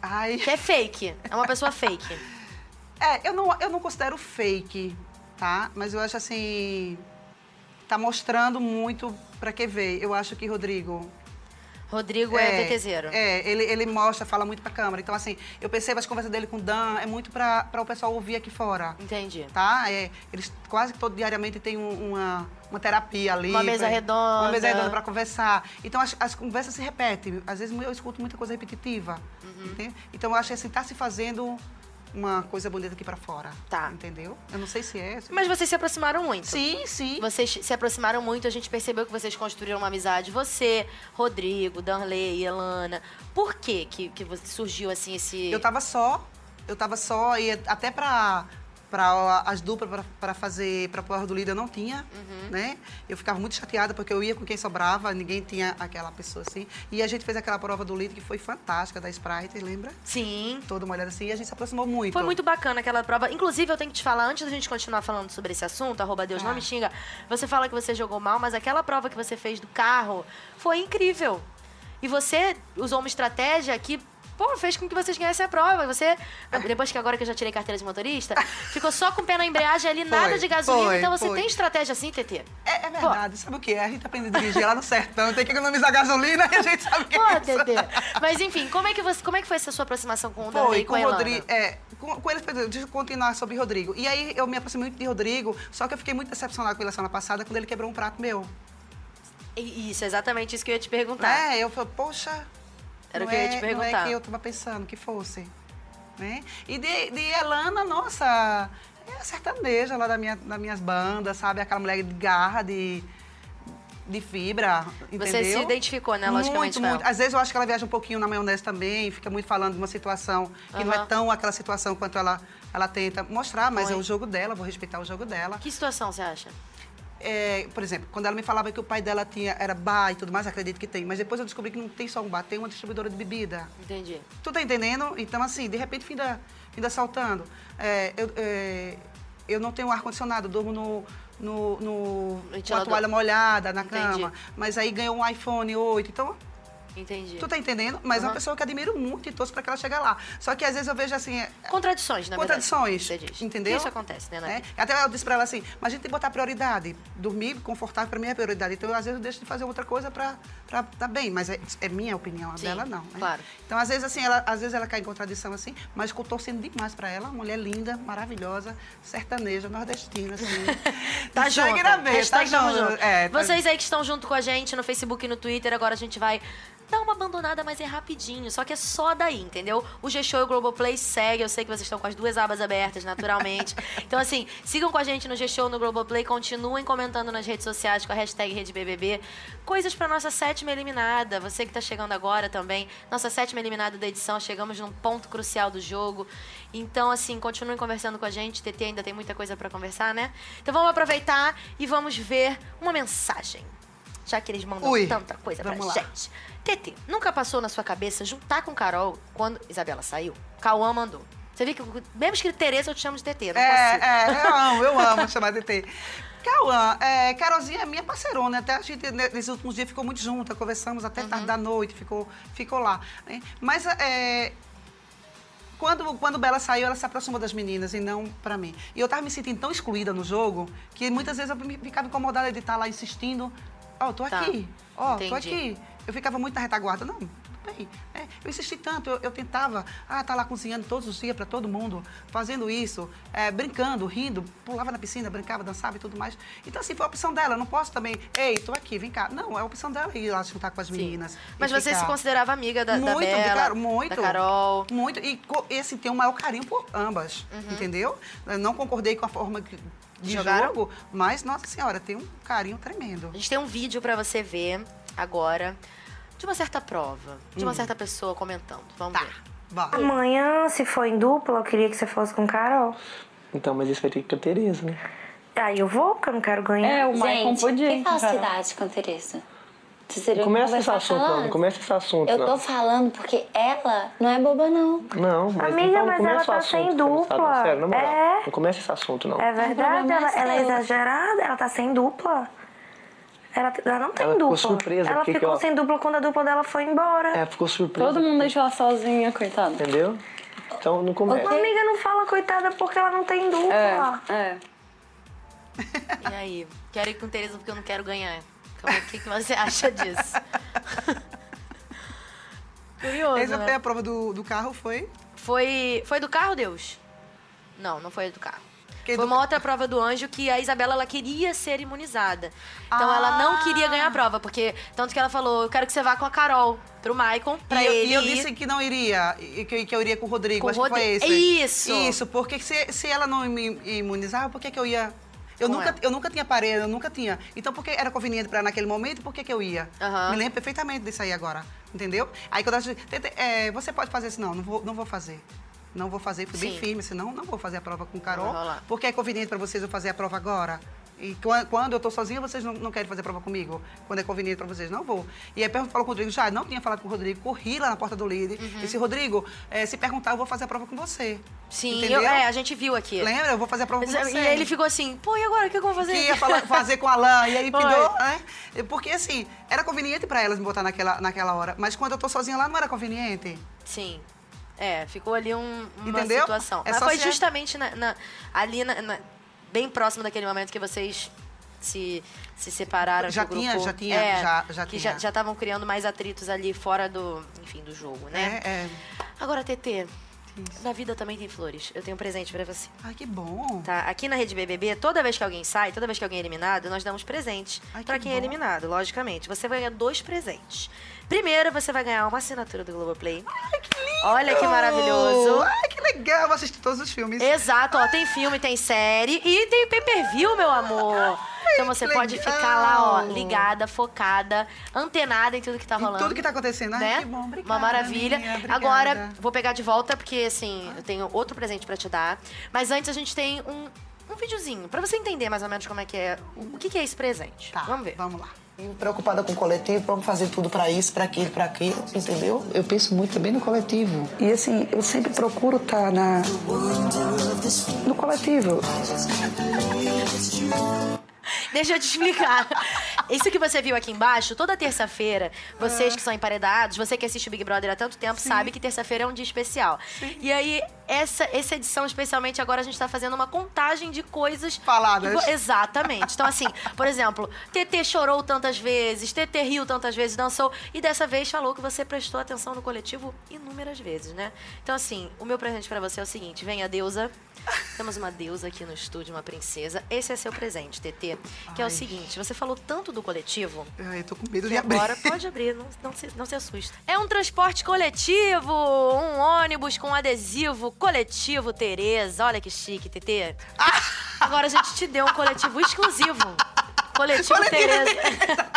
Ai. Que é fake, é uma pessoa fake. É, eu não, eu não considero fake, tá? Mas eu acho assim. Tá mostrando muito pra que ver. Eu acho que Rodrigo. Rodrigo é, VTZero. É, ele, ele mostra, fala muito pra câmera. Então, assim, eu percebo as conversas dele com o Dan, é muito pra, pra o pessoal ouvir aqui fora. Entendi. Tá? É, eles quase todo diariamente têm um- uma, uma terapia ali. Uma mesa pra- redonda. Uma mesa redonda pra conversar. Então, as, as conversas se repetem. Às vezes eu escuto muita coisa repetitiva. Uhum. entende? Então, eu acho que assim, tá se fazendo uma coisa bonita aqui pra fora. Tá. Entendeu? Eu não sei se é. se- Mas vocês se aproximaram muito. Sim, sim. Vocês se aproximaram muito, a gente percebeu que vocês construíram uma amizade. Você, Rodrigo, Danley, Elana. Por que que, que surgiu assim esse... Eu tava só, eu tava só, e até pra, pra as duplas pra- pra fazer, pra prova do líder eu não tinha, Uhum. né? Eu ficava muito chateada porque eu ia com quem sobrava, ninguém tinha aquela pessoa assim. E a gente fez aquela prova do líder que foi fantástica, da Sprite, lembra? Sim. Toda uma olhada assim, e a gente se aproximou muito. Foi muito bacana aquela prova. Inclusive, eu tenho que te falar, antes da gente continuar falando sobre esse assunto, arroba Deus não Ah. me xinga, você fala que você jogou mal, mas aquela prova que você fez do carro foi incrível. E você usou uma estratégia que, pô, fez com que vocês ganhassem a prova. Você, depois que agora que eu já tirei carteira de motorista, ficou só com o pé na embreagem ali, nada Foi, de gasolina. foi, então você foi. tem estratégia assim, TT? É, é verdade, sabe o que é? A gente aprende a dirigir lá no sertão, tem que economizar gasolina e a gente sabe o que Pô, é isso. TT. Mas enfim, como é que, você, como é que foi essa sua aproximação com o Danley Foi, e com, com o? Rodrigo. É, com, com ele, deixa eu continuar sobre Rodrigo. E aí eu me aproximei muito de Rodrigo, só que eu fiquei muito decepcionada com ele a semana passada quando ele quebrou um prato meu. Isso, exatamente isso que eu ia te perguntar. É, eu falei, poxa. Era o não que eu ia é- te Não perguntar. é que eu tava pensando que fosse. Né? E de, de Elana, nossa, é a sertaneja lá da minha, das minhas bandas, sabe? Aquela mulher de garra, de, de fibra, entendeu? Você se identificou, né, logicamente, Muito, muito. Às vezes eu acho que ela viaja um pouquinho na maionese também, fica muito falando de uma situação que não Aham. é tão aquela situação quanto ela, ela tenta mostrar, mas Foi. é o jogo dela, vou respeitar o jogo dela. Que situação você acha? É, por exemplo, quando ela me falava que o pai dela tinha, era bar e tudo mais, acredito que tem. Mas depois eu descobri que não tem só um bar, tem uma distribuidora de bebida. Entendi. Tu tá entendendo? Então, assim, de repente, finda, finda saltando. É, eu, é, eu não tenho ar-condicionado, durmo no, no, no, com a toalha molhada na Entendi. cama. Mas aí ganhou um iPhone 8. Então, Entendi. tu tá entendendo? Mas é Aham. uma pessoa que admiro muito e torço pra que ela chegue lá. Só que às vezes eu vejo assim. é, Contradições, na Contradições, verdade. Entendeu? Isso acontece, né? É, Até eu disse pra ela assim, mas a gente tem que botar prioridade. Dormir confortável pra mim é prioridade. Então, às vezes, eu deixo de fazer outra coisa pra estar tá bem. Mas é, é minha opinião, a Sim, dela não. né? claro. Então, às vezes, assim, ela, às vezes ela cai em contradição assim, mas eu tô torcendo demais pra ela. Uma mulher linda, maravilhosa, sertaneja, nordestina, assim. Tá junto. tá junto. É, tá- Vocês aí que estão junto com a gente no Facebook e no Twitter, agora a gente vai dá uma abandonada, mas é rapidinho. Só que é só daí, entendeu? O G-Show e o Globoplay segue. Eu sei que vocês estão com as duas abas abertas, naturalmente. então, assim, sigam com a gente no G-Show, no Globoplay. Continuem comentando nas redes sociais com a hashtag RedeBBB. Coisas pra nossa sétima eliminada. Você que tá chegando agora também. Nossa sétima eliminada da edição. Chegamos num ponto crucial do jogo. Então, assim, continuem conversando com a gente. TT ainda tem muita coisa pra conversar, né? Então vamos aproveitar e vamos ver uma mensagem. Já que eles mandam Ui, tanta coisa pra lá. gente. TT, nunca passou na sua cabeça juntar com Carol quando Isabela saiu? Cauã mandou. Você viu que, mesmo escrito Tereza, eu te chamo de TT, não consigo. É, é, eu amo, eu amo chamar de TT. Cauã, é, Carolzinha é minha parceirona, até a gente né, nesses últimos dias ficou muito junta, conversamos até tarde da noite, ficou, ficou lá. né? Mas é, quando, quando Bela saiu, ela se aproximou das meninas e não pra mim. E eu tava me sentindo tão excluída no jogo que muitas vezes eu me- ficava incomodada de estar lá insistindo. Ó, tô Tá. aqui, ó, tô Entendi. aqui. Eu ficava muito na retaguarda. Não, tudo bem. É, eu insisti tanto, eu, eu tentava, ah, tá lá cozinhando todos os dias pra todo mundo, fazendo isso, é, brincando, rindo, pulava na piscina, brincava, dançava e tudo mais. Então, assim, foi a opção dela. Eu não posso também, ei, tô aqui, vem cá. Não, é a opção dela ir lá se juntar com as Sim. meninas. e Mas você se considerava amiga da, da muito, Bela, cara, muito. da Carol. Muito. E co- esse tem o maior carinho por ambas, Uhum. entendeu? Eu não concordei com a forma que- de Jogaram? jogo, mas, nossa senhora, tem um carinho tremendo. A gente tem um vídeo pra você ver agora de uma certa prova, de uma certa pessoa comentando. Vamos Tá, ver. Amanhã, se for em dupla, eu queria que você fosse com Carol. Então, mas isso vai ter que ter Tereza, né? Aí eu vou, porque eu não quero ganhar. É, o Maicon Gente, podia. que falsidade com Tereza. Teriam que Começa esse assunto, falando. começa esse assunto, Eu não. tô falando porque ela não é boba, não. Não, mas Amiga, então não mas ela tá assunto, sem dupla. Sério, na moral. É. Não começa esse assunto, não. É verdade, ela, é ela é seu. exagerada, ela tá sem dupla. Ela, ela não tem Ela ficou dupla. surpresa, ela ficou ó, sem dupla quando a dupla dela foi embora. É, ficou surpresa. Todo mundo deixou ela sozinha, coitada. Entendeu? Então não começa. Uma amiga não fala coitada porque ela não tem dupla. É, é. E aí? Quero ir com Tereza porque eu não quero ganhar. Como é- O que, que você acha disso? Curioso, Essa né? a prova do, do carro, foi? Foi, foi do carro, Deus? Não, não foi do carro. Que foi do- uma outra prova do anjo que a Isabela ela queria ser imunizada. Então ela não queria ganhar a prova, porque tanto que ela falou, eu quero que você vá com a Carol pro Maicon, pra e, eu, ele e eu disse que não iria, e que, que eu iria com o Rodrigo, Com acho que foi esse. Isso. Isso, porque se, se ela não me imunizava, por que, que eu ia... Eu Com nunca, ela. eu nunca tinha aparelho, eu nunca tinha. Então, porque era conveniente para naquele momento, por que, que eu ia? Aham. Me lembro perfeitamente disso aí agora, entendeu? Aí quando gente... "Tete, é, você pode fazer isso? Não, não vou, não vou fazer. Não vou fazer, fui Sim. bem firme, senão não vou fazer a prova com o Carol. Porque é conveniente para vocês eu fazer a prova agora. E quan- quando eu tô sozinha, vocês não, não querem fazer a prova comigo? Quando é conveniente para vocês, não vou. E aí falou com o Rodrigo, já não tinha falado com o Rodrigo, corri lá na porta do líder. Uhum. Disse, Rodrigo, eh, se perguntar, eu vou fazer a prova com você. Sim, eu- é, a gente viu aqui. Lembra? Eu vou fazer a prova com Mas, você. E aí ele ficou assim, pô, e agora? O que eu vou fazer? que ia falar- fazer com a Alain, e aí pegou, né? Porque assim, era conveniente para elas me botar naquela, naquela hora. Mas quando eu tô sozinha lá, não era conveniente. Sim. É, ficou ali um- uma Entendeu? situação. É Mas foi justamente na- na- ali, na- bem próximo daquele momento que vocês se, se separaram. Já tinha, grupo- já tinha, é, já- já que tinha. já estavam criando mais atritos ali fora do, enfim, do jogo, né? É, é. Agora, TT, na vida também tem flores. Eu tenho um presente pra você. Ai, que bom. Tá, aqui na Rede BBB, toda vez que alguém sai, toda vez que alguém é eliminado, nós damos presentes que quem é bom. eliminado, logicamente. Você vai ganhar dois presentes. Primeiro, você vai ganhar uma assinatura do Globoplay. Ai, que lindo. Olha que maravilhoso. Ai, que legal. Vou assistir todos os filmes. Exato, ó, tem filme, tem série e tem pay-per-view, meu amor. Então você que pode legal. ficar lá, ó, ligada, focada, antenada em tudo que tá Em rolando. tudo que tá acontecendo. Ai, né? que bom. Obrigada, Uma maravilha. Agora, vou pegar de volta, porque assim, eu tenho outro presente pra te dar. Mas antes a gente tem um, um videozinho, pra você entender mais ou menos como é que é. O, que, que é esse presente. Tá, Vamos ver. Vamos lá. Preocupada com o coletivo, vamos fazer tudo para isso, para aquilo, para aquilo, entendeu? Eu penso muito também no coletivo. E assim, eu sempre procuro estar na no coletivo. Deixa eu te explicar. Isso que você viu aqui embaixo, toda terça-feira, vocês que são emparedados, você que assiste o Big Brother há tanto tempo, sabe que terça-feira é um dia especial. E aí, essa, essa edição, especialmente agora, a gente tá fazendo uma contagem de coisas. Faladas. Exatamente. Então, assim, por exemplo, TT chorou tantas vezes, TT riu tantas vezes, dançou, e dessa vez falou que você prestou atenção no coletivo inúmeras vezes, né? Então, assim, o meu presente pra você é o seguinte: vem a deusa. Temos uma deusa aqui no estúdio, uma princesa. Esse é seu presente, TT. Que é o Ai. seguinte: você falou tanto do coletivo. Ai, eu tô com medo de abrir. agora pode abrir, não, não, se, não se assusta. É um transporte coletivo, um ônibus com adesivo coletivo Tereza. Olha que chique, TT. Agora a gente te deu um coletivo exclusivo. Coletivo, Coletivo Tereza.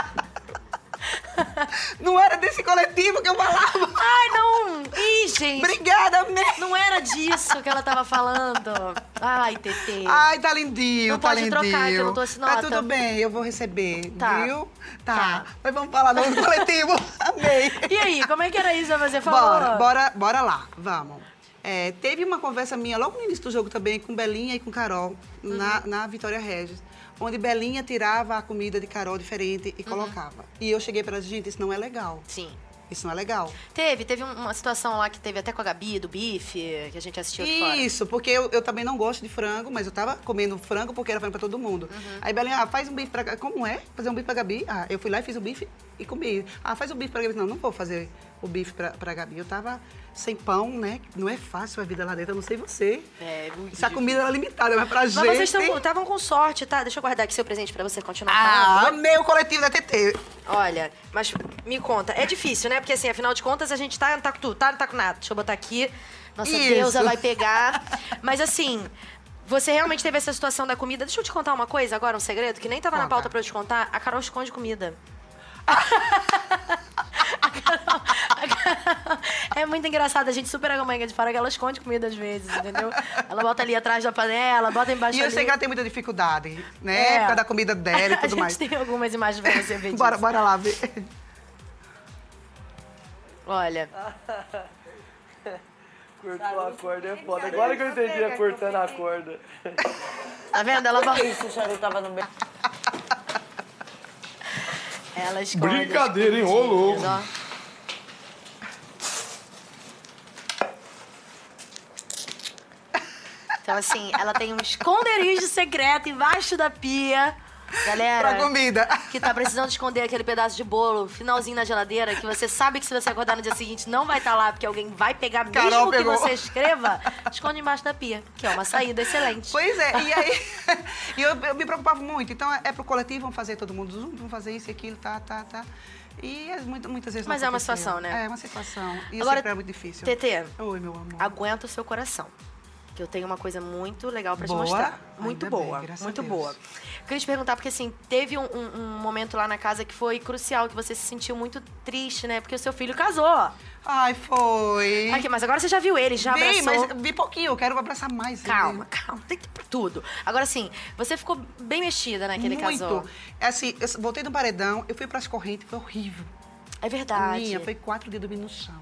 Não era desse coletivo que eu falava. Ai, não! Ih, gente! Obrigada, mesmo. Não era disso que ela tava falando. Ai, TT. Ai, tá lindinho, Não tá pode lindinho. trocar, que eu não trouxe Tá nota. tudo bem, eu vou receber, Tá. viu? Tá. Tá. Mas vamos falar do coletivo. Amei. E aí, como é que era isso que você falou? Bora, bora, bora lá, vamos. É, teve uma conversa minha logo no início do jogo também com Belinha e com Carol, na, Uhum. na Vitória Regis, onde Belinha tirava a comida de Carol diferente Uhum. e colocava. E eu cheguei para ela, gente, isso não é legal. Sim. Isso não é legal. Teve, teve um- uma situação lá que teve até com a Gabi, do bife, que a gente assistiu aqui fora. Isso, porque eu, eu também não gosto de frango, mas eu tava comendo frango porque era frango pra todo mundo. Uhum. Aí Belinha, ah, faz um bife pra. Como é? Fazer um bife pra Gabi? Ah, eu fui lá e fiz o bife e comi. Ah, faz o bife pra Gabi. Não, não vou fazer o bife pra, pra Gabi. Eu tava sem pão, né? Não é fácil a vida lá dentro, eu não sei você. É, muito Essa comida era limitada, mas pra Mas gente... vocês estavam com sorte, tá? Deixa eu guardar aqui seu presente pra você continuar Ah, falando. amei o coletivo da TT. Olha, mas me conta, é difícil, né? Porque assim, afinal de contas, a gente tá, tá com tudo, tá, não tá com nada. Deixa eu botar aqui. Nossa Isso. deusa vai pegar. Mas assim, você realmente teve essa situação da comida. Deixa eu te contar uma coisa agora, um segredo, que nem tava na Conta. pauta pra eu te contar. A Carol esconde comida. É muito engraçado, a gente super agamanha de fora que ela esconde comida às vezes, entendeu? Ela bota ali atrás da panela, bota embaixo E eu ali. sei que ela tem muita dificuldade, né? É. Por causa da comida dela e a tudo gente mais. tem algumas imagens pra você ver disso. Bora, bora lá ver. Olha, Cortou a corda é foda. Agora que eu entendi a cortando a corda. tá vendo? Ela, bota- Isso, o charuto tava no bem. ela esconde. Brincadeira, hein? Ô, louco. ó. Então, assim, ela tem um esconderijo secreto embaixo da pia. Galera, Pra comida. que tá precisando esconder aquele pedaço de bolo, finalzinho na geladeira, que você sabe que se você acordar no dia seguinte não vai estar lá, porque alguém vai pegar mesmo Carol que pegou. você escreva, esconde embaixo da pia, que é uma saída excelente. Pois é, e aí e eu, eu me preocupava muito. Então é pro coletivo, vamos fazer todo mundo junto, vamos fazer isso e aquilo, tá, tá, tá. E é muito- muitas vezes não Mas é uma situação, né? É uma situação. E Agora, sempre é muito difícil. TT, Oi, meu amor. aguenta o seu coração. Que eu tenho uma coisa muito legal pra Boa? te mostrar. Muito Ainda bem, boa, a muito boa. Queria te perguntar, porque assim, teve um, um- um momento lá na casa que foi crucial, que você se sentiu muito triste, né? Porque o seu filho casou. Ai, foi. Aqui, mas agora você já viu ele, já vi, abraçou. mas vi pouquinho, eu quero abraçar mais. ele. Calma, calma, tem pra tudo. Agora sim, você ficou bem mexida, né, que ele muito. casou. É assim, eu voltei do paredão, eu fui pras correntes, foi horrível. É verdade. Minha, foi quatro dias dormindo no chão.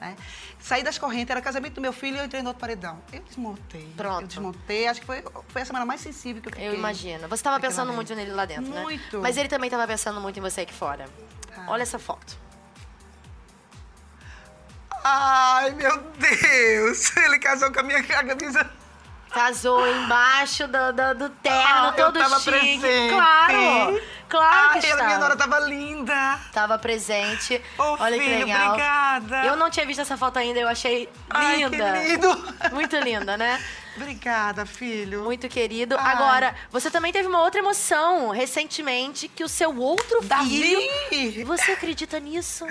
Né? Saí das correntes, era casamento do meu filho e eu entrei no outro paredão. Eu desmontei. Pronto. Eu desmontei, acho que foi, foi a semana mais sensível que eu fiquei. Eu imagino. Você tava naquela pensando muito nele lá dentro, né? Muito. Mas ele também tava pensando muito em você aqui fora. Tá. Olha essa foto. Ai, meu Deus! Ele casou com a minha camisa. Casou embaixo do, do, do terno, Ah, eu todo tava chique. presente. Claro! Claro Ai, que ela, minha estava. nora tava linda. Tava presente. Ô, Olha que filho, legal. obrigada. Eu não tinha visto essa foto ainda, eu achei Ai, linda. que lindo. Muito linda, né? Obrigada, filho. Muito querido. Ai. Agora, você também teve uma outra emoção recentemente que o seu outro filho. Davi! Você acredita nisso?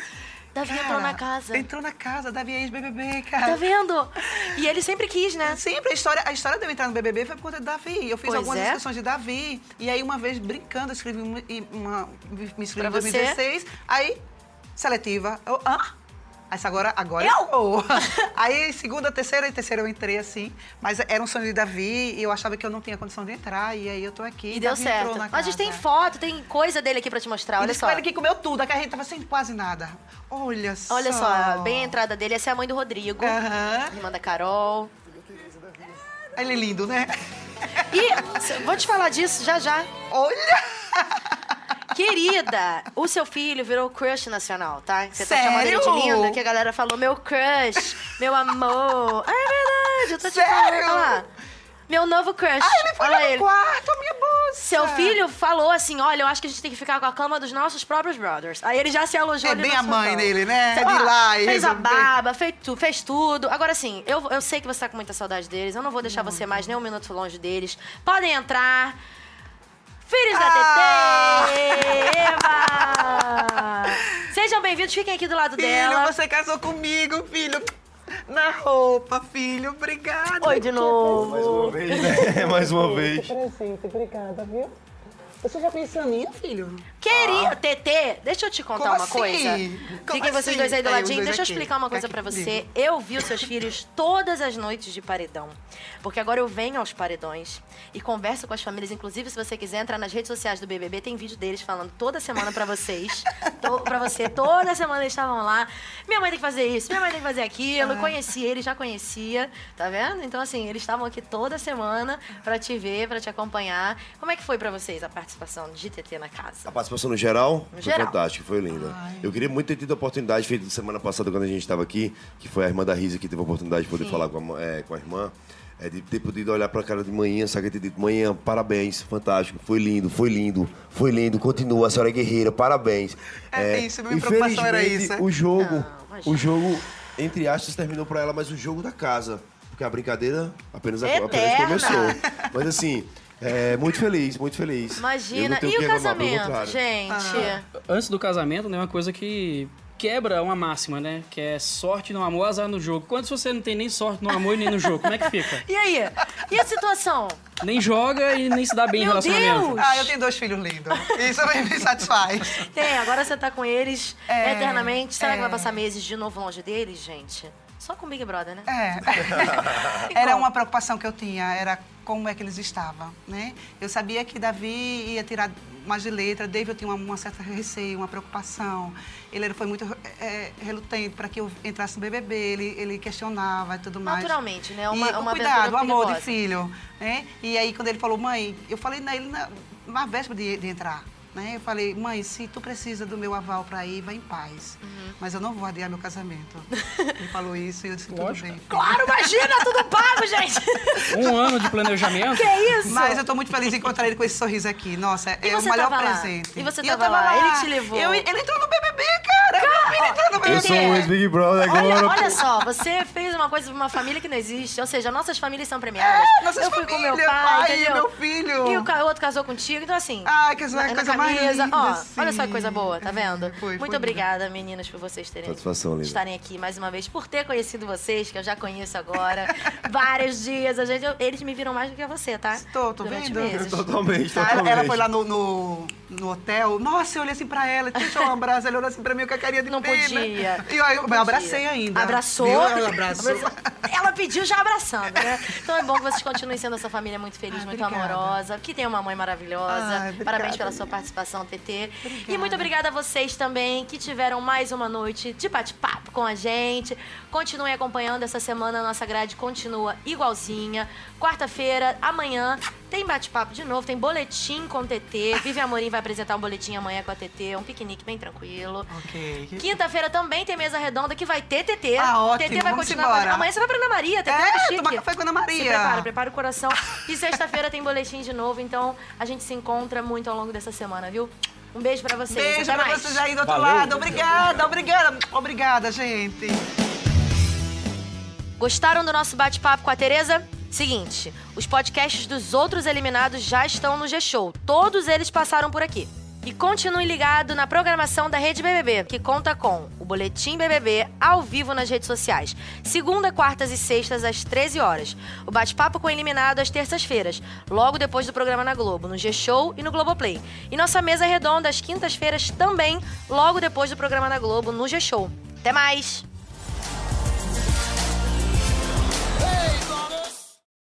Davi Cara, entrou na casa. Entrou na casa, Davi é ex-BBB, cara. Tá vendo? E ele sempre quis, né? Sempre a história, a história de eu entrar no BBB foi por conta de Davi. Eu fiz Pois algumas é. inscrições de Davi. E aí, uma vez, brincando, eu escrevi uma, uma- me inscrevi Pra em você? 2016. Aí, seletiva. Eu, hã? Essa agora, agora eu? vou. aí, segunda, terceira e terceira eu entrei assim. Mas era um sonho de Davi e eu achava que eu não tinha condição de entrar. E aí eu tô aqui. E deu Davi certo. Mas a gente tem foto, tem coisa dele aqui pra te mostrar. E Olha só. ele que comeu tudo, a gente tava sem quase nada. Olha só. Olha só, bem a entrada dele. Essa é a mãe do Rodrigo. Aham. Irmã da Carol. Ele é lindo, né? E vou te falar disso já já. Olha! Querida, o seu filho virou crush nacional, tá? Você tá Sério? chamando ele de linda, que a galera falou meu crush, meu amor. Ah, é verdade, eu tô te Sério? falando. Olha lá. Meu novo crush. Ah, ele foi Olha no ele. quarto, minha bolsa. seu É. filho falou assim: olha, eu acho que a gente tem que ficar com a cama dos nossos próprios brothers. Aí ele já se alojou É ali bem na a mãe cama. dele, né? Ó, De lá e Fez a resolver. barba, fez, tu, fez tudo. Agora sim, eu, eu sei que você tá com muita saudade deles. Eu não vou deixar você mais nem um minuto longe deles. Podem entrar. Filhos Ah! da TT! Eva! Sejam bem-vindos, fiquem aqui do lado Filho, dela. você casou comigo, filho. Na roupa, filho. Obrigada. Oi de novo. Mais uma vez, né? Mais uma vez. Presente, obrigada, viu? Você já pensou em mim, filho? Queria, TT, deixa eu te contar Como uma assim? coisa. Como Fiquem vocês assim? dois aí do É, ladinho. Deixa eu aqui. explicar uma coisa Aqui pra você. Eu vi os seus filhos todas as noites de paredão. Porque agora eu venho aos paredões e converso com as famílias. Inclusive, se você quiser entrar nas redes sociais do BBB, tem vídeo deles falando toda semana pra vocês. to, pra você, toda semana eles estavam lá. Minha mãe tem que fazer isso, minha mãe tem que fazer aquilo. Ah. Conheci eles, já conhecia. Tá vendo? Então, assim, eles estavam aqui toda semana pra te ver, pra te acompanhar. Como é que foi pra vocês a participação de TT na casa? A participação no geral No foi geral. fantástica, foi linda. Eu queria muito ter tido a oportunidade, feita semana passada quando a gente estava aqui, que foi a irmã da Risa que teve a oportunidade de poder Sim. falar com a, é, com a irmã. É, de ter podido olhar pra cara de manhã, sabe? Ter dito, manhã, parabéns, fantástico, foi lindo, foi lindo, foi lindo, continua, a senhora é guerreira, parabéns. É isso, minha preocupação era isso. O jogo, Não, o jogo, entre aspas, terminou pra ela, mas o jogo da casa. Porque a brincadeira apenas, apenas começou. Mas assim, é, muito feliz, muito feliz. Imagina. E o que reclamar, casamento, gente? Antes do casamento, né, uma coisa que quebra uma máxima, né? Que é sorte no amor, azar no jogo. Quando você não tem nem sorte no amor e nem no jogo, como é que fica? E aí? E a situação? Nem joga e nem se dá bem em Meu relacionamento. Deus! Ah, eu tenho dois filhos lindos. Isso me, me satisfaz. Tem, agora você tá com eles É, eternamente. Será que é. vai passar meses de novo longe deles, gente? Só com o Big Brother, né? É. Era uma preocupação que eu tinha, era como é que eles estavam, né? Eu sabia que Davi ia tirar mais de letra, David eu tinha uma, uma certa receio, uma preocupação. Ele era- foi muito é, relutante para que eu entrasse no BBB, ele, ele questionava e tudo mais. Naturalmente, né? Uma, e, uma cuidado, o amor de filho, né? E aí, quando ele falou, mãe, eu falei nele na, na véspera de, de entrar, né? Eu falei, mãe, se tu precisa do meu aval para ir, vai em paz. Uhum. Mas eu não vou adiar meu casamento. ele falou isso e eu disse, tudo Lógico. bem. Claro, imagina, tudo pago, gente! Um ano de planejamento. que isso? Mas eu tô muito feliz em encontrar ele com esse sorriso aqui. Nossa, E é o melhor tava lá? presente. E você eu tava lá? Ele te levou? Eu- ele entrou no BBB, cara! Meu filho entrou no BBB. Eu sou o ex-Big Brother agora. Olha, olha só, você fez uma coisa pra uma família que não existe. Ou seja, nossas famílias são premiadas. É, nossas eu fui com meu famílias, pai, pai, meu filho. E o outro casou contigo. Então, assim. Ai, que coisa mais Ó, olha só que coisa boa, tá vendo? É, foi, Muito foi obrigada, meninas, por vocês terem Satisfação, estarem aqui mais uma vez, por ter conhecido vocês, que eu já conheço agora. vários dias. A gente, eu- eles me viram mais do que você, tá? Tô, tô Durante vendo. meses. Totalmente, Ela, totalmente. ela foi lá no, no, no hotel. Nossa, eu olhei assim pra ela, deixa eu um abraço. Ela olhou assim pra mim com a carinha de Não pena. podia. E eu, eu Podia. abracei ainda. Abraçou? Ela abraçou. Ela pediu já abraçando, né? Então é bom que vocês continuem sendo essa família muito feliz, Ah, muito obrigada. amorosa, que tem uma mãe maravilhosa. Obrigada. Parabéns pela sua participação, TT. E muito obrigada a vocês também que tiveram mais uma noite de bate-papo com a gente. Continuem acompanhando essa semana, a nossa grade continua igualzinha. Quarta-feira, amanhã, tem bate-papo de novo, tem boletim com TT. Vivi Amorim vai apresentar um boletim amanhã com a TT, um piquenique bem tranquilo. Ok. Quinta-feira também tem mesa redonda que vai ter TT. Ah, ótimo, TT vai vamos continuar embora. Amanhã você vai pra Ana Maria, TT É, vai chique. tomar café com a Ana Maria. Se prepara, prepara o coração. E sexta-feira tem boletim de novo, então a gente se encontra muito ao longo dessa semana, viu? Um beijo pra vocês. Beijo Até pra mais. vocês aí do outro Valeu. lado. Obrigada, obrigada. Obrigada, gente. Gostaram do nosso bate-papo com a Tereza? Seguinte, os podcasts dos outros eliminados já estão no G-Show. Todos eles passaram por aqui. E continue ligado na programação da Rede BBB, que conta com o Boletim BBB ao vivo nas redes sociais. Segunda, quartas e sextas às 13 horas. O bate-papo com o eliminado às terças-feiras, logo depois do programa na Globo, no G-Show e no Globoplay. E nossa mesa redonda às quintas-feiras também, logo depois do programa na Globo, no G-Show. Até mais!